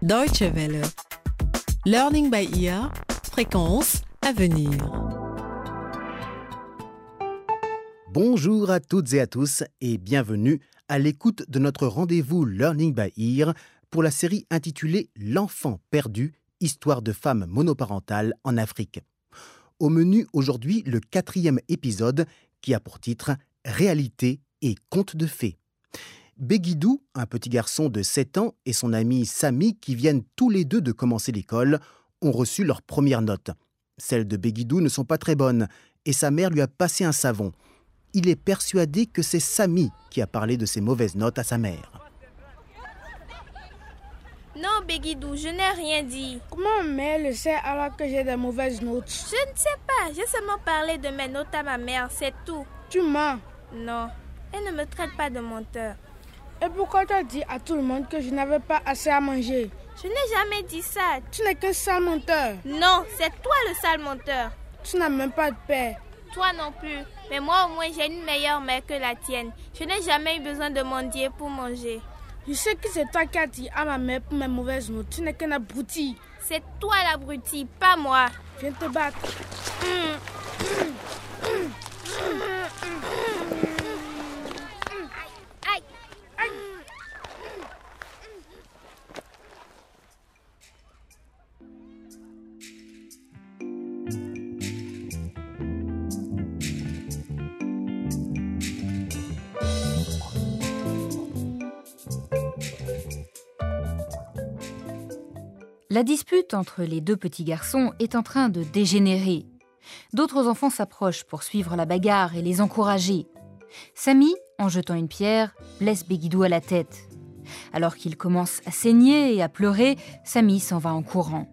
Deutsche Welle. Learning by ear. Fréquence à venir. Bonjour à toutes et à tous et bienvenue à l'écoute de notre rendez-vous Learning by Ear pour la série intitulée L'enfant perdu, histoire de femmes monoparentales en Afrique. Au menu aujourd'hui le quatrième épisode qui a pour titre Réalité et conte de fées. Begidou, un petit garçon de 7 ans, et son ami Samy, qui viennent tous les deux de commencer l'école, ont reçu leurs premières notes. Celles de Begidou ne sont pas très bonnes, et sa mère lui a passé un savon. Il est persuadé que c'est Samy qui a parlé de ses mauvaises notes à sa mère. Non, Begidou, je n'ai rien dit. Comment ma mère le sait alors que j'ai des mauvaises notes? Je ne sais pas, j'ai seulement parlé de mes notes à ma mère, c'est tout. Tu mens. Non, elle ne me traite pas de menteur. Et pourquoi tu as dit à tout le monde que je n'avais pas assez à manger? Je n'ai jamais dit ça. Tu n'es qu'un sale menteur. Non, c'est toi le sale menteur. Tu n'as même pas de père. Toi non plus. Mais moi au moins j'ai une meilleure mère que la tienne. Je n'ai jamais eu besoin de mendier pour manger. Je sais que c'est toi qui as dit à ma mère pour mes mauvaises notes. Tu n'es qu'un abruti. C'est toi l'abruti, pas moi. Viens te battre. Aïe. La dispute entre les deux petits garçons est en train de dégénérer. D'autres enfants s'approchent pour suivre la bagarre et les encourager. Samy, en jetant une pierre, blesse Begidou à la tête. Alors qu'il commence à saigner et à pleurer, Samy s'en va en courant.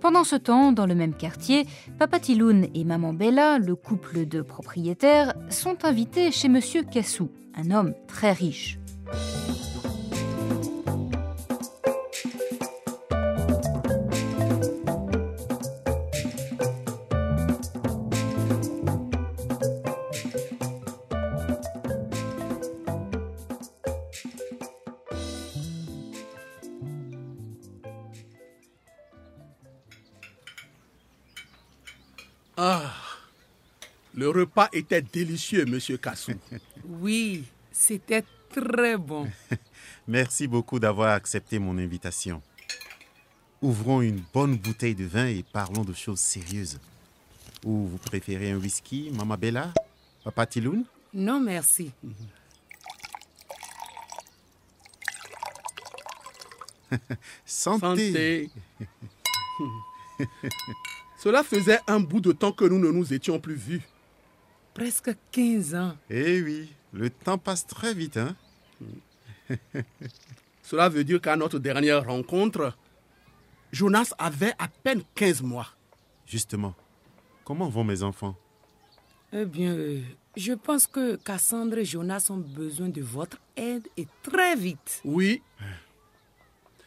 Pendant ce temps, dans le même quartier, Papa Tiloun et Maman Bella, le couple de propriétaires, sont invités chez Monsieur Kassou, un homme très riche. Ah, le repas était délicieux, monsieur Kassou. Oui, c'était très bon. Merci beaucoup d'avoir accepté mon invitation. Ouvrons une bonne bouteille de vin et parlons de choses sérieuses. Ou vous préférez un whisky, Mama Bella? Papa Tiloun? Non, merci. Santé, Santé. Cela faisait un bout de temps que nous ne nous étions plus vus. Presque 15 ans. Eh oui, le temps passe très vite, hein Cela veut dire qu'à notre dernière rencontre, Jonas avait à peine 15 mois. Justement, comment vont mes enfants? Eh bien, euh, je pense que Cassandre et Jonas ont besoin de votre aide et très vite. Oui.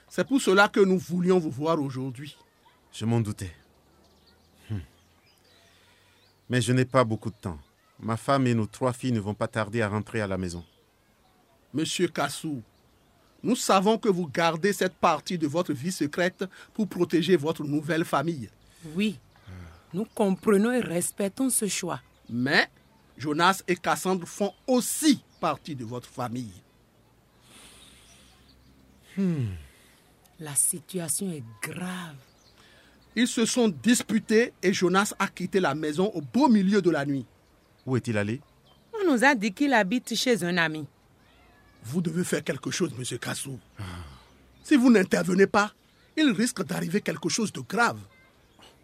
C'est pour cela que nous voulions vous voir aujourd'hui. Je m'en doutais. Hmm. Mais je n'ai pas beaucoup de temps. Ma femme et nos trois filles ne vont pas tarder à rentrer à la maison. Monsieur Kassou, nous savons que vous gardez cette partie de votre vie secrète pour protéger votre nouvelle famille. Oui, nous comprenons et respectons ce choix. Mais Jonas et Cassandre font aussi partie de votre famille. La situation est grave. Ils se sont disputés et Jonas a quitté la maison au beau milieu de la nuit. Où est-il allé? On nous a dit qu'il habite chez un ami. Vous devez faire quelque chose, monsieur Kassou. Si vous n'intervenez pas, il risque d'arriver quelque chose de grave.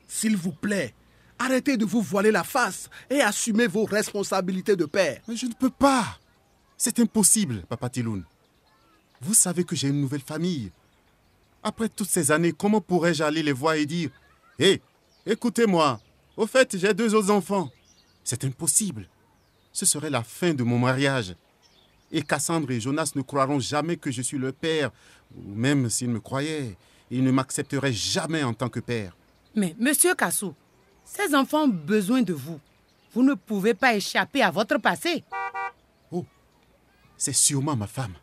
S'il vous plaît, arrêtez de vous voiler la face et assumez vos responsabilités de père. Mais je ne peux pas. C'est impossible, Papa Tiloun. Vous savez que j'ai une nouvelle famille. Après toutes ces années, comment pourrais-je aller les voir et dire Hé, écoutez-moi, au fait, j'ai deux autres enfants. C'est impossible. Ce serait la fin de mon mariage. Et Cassandre et Jonas ne croiront jamais que je suis leur père. Ou même s'ils me croyaient, ils ne m'accepteraient jamais en tant que père. Mais, monsieur Kassou, ces enfants ont besoin de vous. Vous ne pouvez pas échapper à votre passé. C'est sûrement ma femme.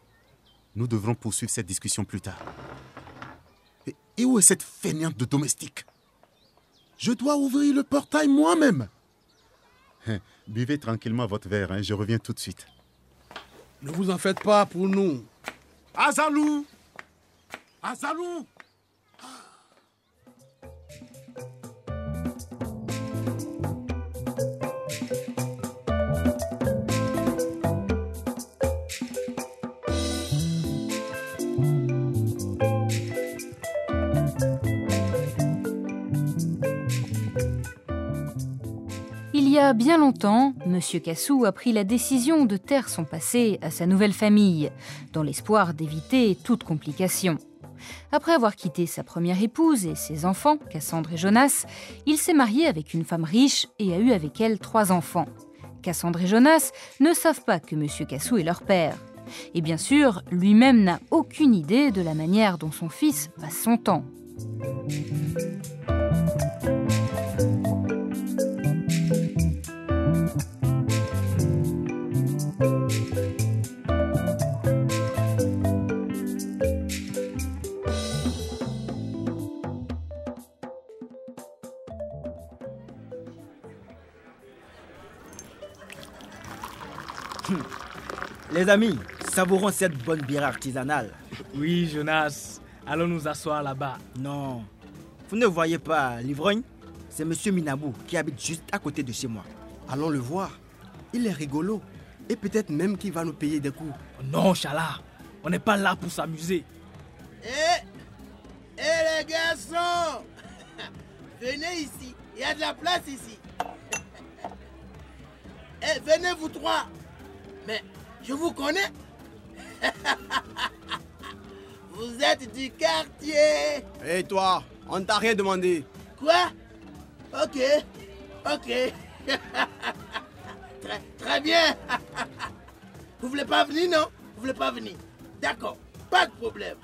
Nous devrons poursuivre cette discussion plus tard. Et où est cette fainéante de domestique? Je dois ouvrir le portail moi-même. Hein, Buvez tranquillement votre verre, hein, je reviens tout de suite. Ne vous en faites pas pour nous. Azalou Azalou y a bien longtemps, M. Cassou a pris la décision de taire son passé à sa nouvelle famille, dans l'espoir d'éviter toute complication. Après avoir quitté sa première épouse et ses enfants, Cassandre et Jonas, il s'est marié avec une femme riche et a eu avec elle trois enfants. Cassandre et Jonas ne savent pas que M. Cassou est leur père. Et bien sûr, lui-même n'a aucune idée de la manière dont son fils passe son temps. Les amis, savourons cette bonne bière artisanale. Oui, Jonas. Allons nous asseoir là-bas. Non, vous ne voyez pas l'ivrogne? C'est Monsieur Minabou qui habite juste à côté de chez moi. Allons le voir. Il est rigolo. Et peut-être même qu'il va nous payer des coups. Non, Chala. On n'est pas là pour s'amuser. Eh Eh les garçons Venez ici. Il y a de la place ici. Eh, venez vous trois. Mais je vous connais. vous êtes du quartier. Et toi, on t'a rien demandé. Quoi? Ok. Ok. très, très bien. vous voulez pas venir, non? Vous voulez pas venir D'accord. Pas de problème.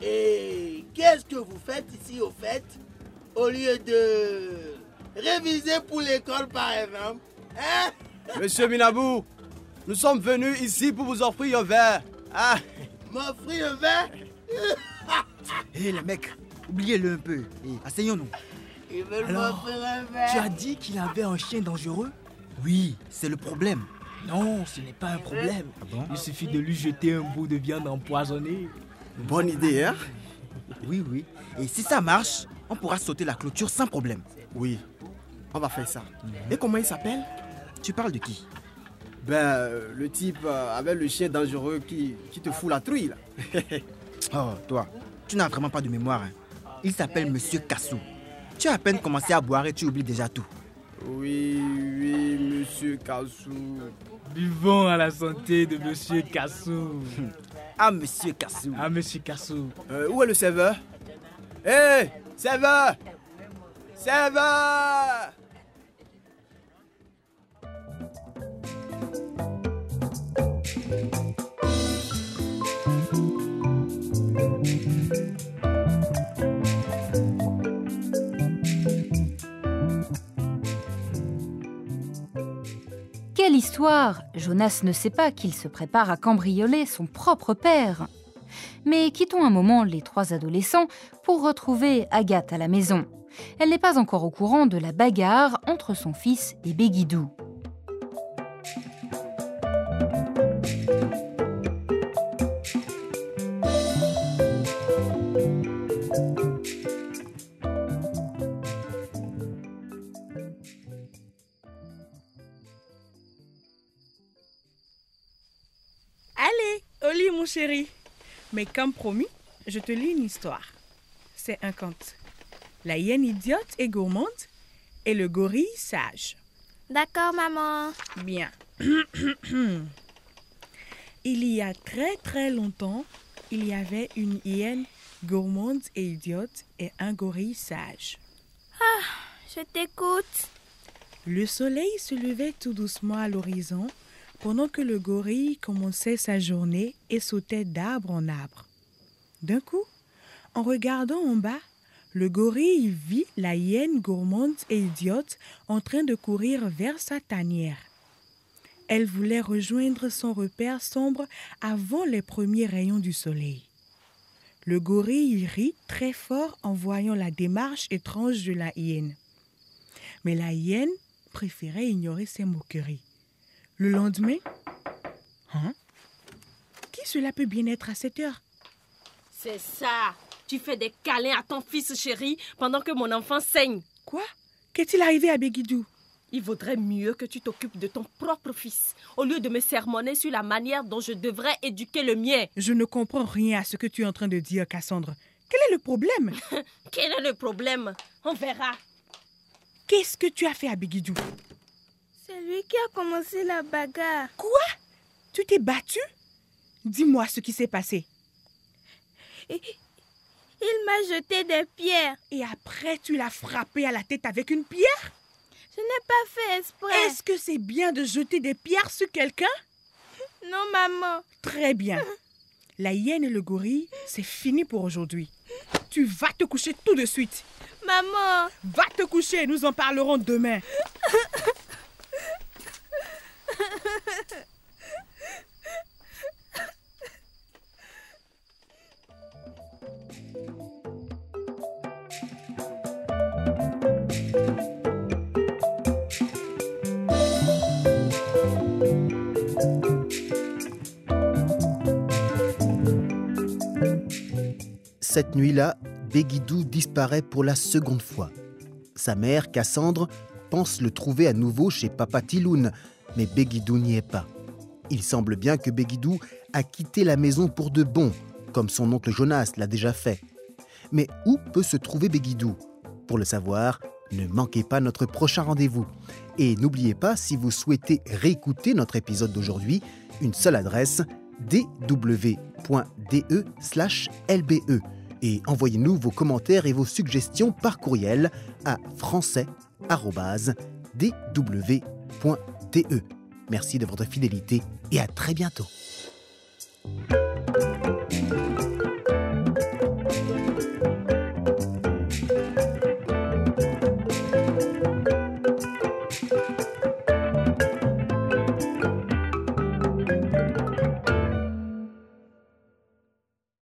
Et qu'est-ce que vous faites ici au fait? Au lieu de réviser pour l'école par exemple Hein? Monsieur Minabou, nous sommes venus ici pour vous offrir un verre. Ah. M'offrir un verre? Hé les mecs, oubliez-le un peu. Et asseyons-nous. Ils veulent m'offrir un verre. Tu as dit qu'il avait un chien dangereux? Oui, c'est le problème. Non, ce n'est pas un problème. bon? Il suffit de lui jeter un bout de viande empoisonnée. Bonne idée, hein? Oui, oui. Et si ça marche, on pourra sauter la clôture sans problème. Oui, on va faire ça. Et comment il s'appelle? Tu parles de qui? Ben, euh, le type euh, avec le chien dangereux qui, qui te fout la trouille, là. Oh, toi, tu n'as vraiment pas de mémoire. hein. Il s'appelle Monsieur Cassou. Tu as à peine commencé à boire et tu oublies déjà tout. oui, oui, monsieur Kassou. Buvons à la santé de Monsieur Cassou. Ah, Monsieur Cassou. Ah, Monsieur Cassou. Euh, où est le serveur? Hé Serveur Serveur Quelle histoire Jonas ne sait pas qu'il se prépare à cambrioler son propre père. Mais quittons un moment les trois adolescents pour retrouver Agathe à la maison. Elle n'est pas encore au courant de la bagarre entre son fils et Béguidou. Chéri. Mais comme promis, je te lis une histoire. C'est un conte. La hyène idiote et gourmande et le gorille sage. D'accord, maman. Bien. il y a très très longtemps, il y avait une hyène gourmande et idiote et un gorille sage. Je t'écoute. Le soleil se levait tout doucement à l'horizon pendant que le gorille commençait sa journée et sautait d'arbre en arbre. D'un coup, en regardant en bas, le gorille vit la hyène gourmande et idiote en train de courir vers sa tanière. Elle voulait rejoindre son repère sombre avant les premiers rayons du soleil. Le gorille rit très fort en voyant la démarche étrange de la hyène. Mais la hyène préférait ignorer ses moqueries. Le lendemain, hein? Qui cela peut bien être à cette heure? C'est ça. Tu fais des câlins à ton fils chéri pendant que mon enfant saigne. Quoi? Qu'est-il arrivé à Béguidou Il vaudrait mieux que tu t'occupes de ton propre fils au lieu de me sermonner sur la manière dont je devrais éduquer le mien. Je ne comprends rien à ce que tu es en train de dire, Cassandre. Quel est le problème? Quel est le problème? On verra. Qu'est-ce que tu as fait à Béguidou C'est lui qui a commencé la bagarre. Quoi? Tu t'es battu? Dis-moi ce qui s'est passé. Il, m'a jeté des pierres. Et après, tu l'as frappé à la tête avec une pierre? Je n'ai pas fait exprès. Est-ce que c'est bien de jeter des pierres sur quelqu'un? Non, maman. Très bien. La hyène et le gorille, c'est fini pour aujourd'hui. Tu vas te coucher tout de suite. Maman. Va te coucher, nous en parlerons demain. Cette nuit-là, Béguidou disparaît pour la seconde fois. Sa mère, Cassandre, pense le trouver à nouveau chez Papa Tiloun, mais Béguidou n'y est pas. Il semble bien que Béguidou a quitté la maison pour de bon, comme son oncle Jonas l'a déjà fait. Mais où peut se trouver Béguidou? Pour le savoir, ne manquez pas notre prochain rendez-vous. Et n'oubliez pas, si vous souhaitez réécouter notre épisode d'aujourd'hui, une seule adresse dw.de/lbe et envoyez-nous vos commentaires et vos suggestions par courriel à français.dw.de. Merci de votre fidélité et à très bientôt.